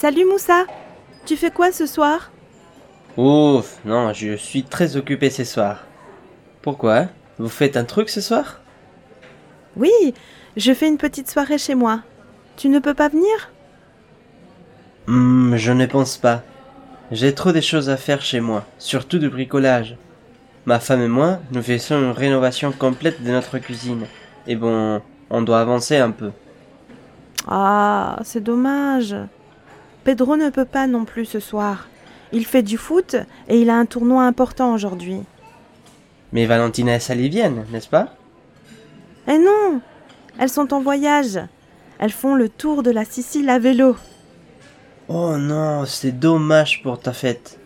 Salut Moussa Tu fais quoi ce soir? Ouf, non, je suis très occupé ce soir. Pourquoi? Vous faites un truc ce soir? Oui, je fais une petite soirée chez moi. Tu ne peux pas venir? Hmm, je ne pense pas. J'ai trop de choses à faire chez moi, surtout du bricolage. Ma femme et moi, nous faisons une rénovation complète de notre cuisine. Et bon, on doit avancer un peu. Ah, c'est dommage. Pedro ne peut pas non plus ce soir. Il fait du foot et il a un tournoi important aujourd'hui. Mais Valentina et Sally viennent, n'est-ce pas? Eh non Elles sont en voyage. Elles font le tour de la Sicile à vélo. Oh non, c'est dommage pour ta fête.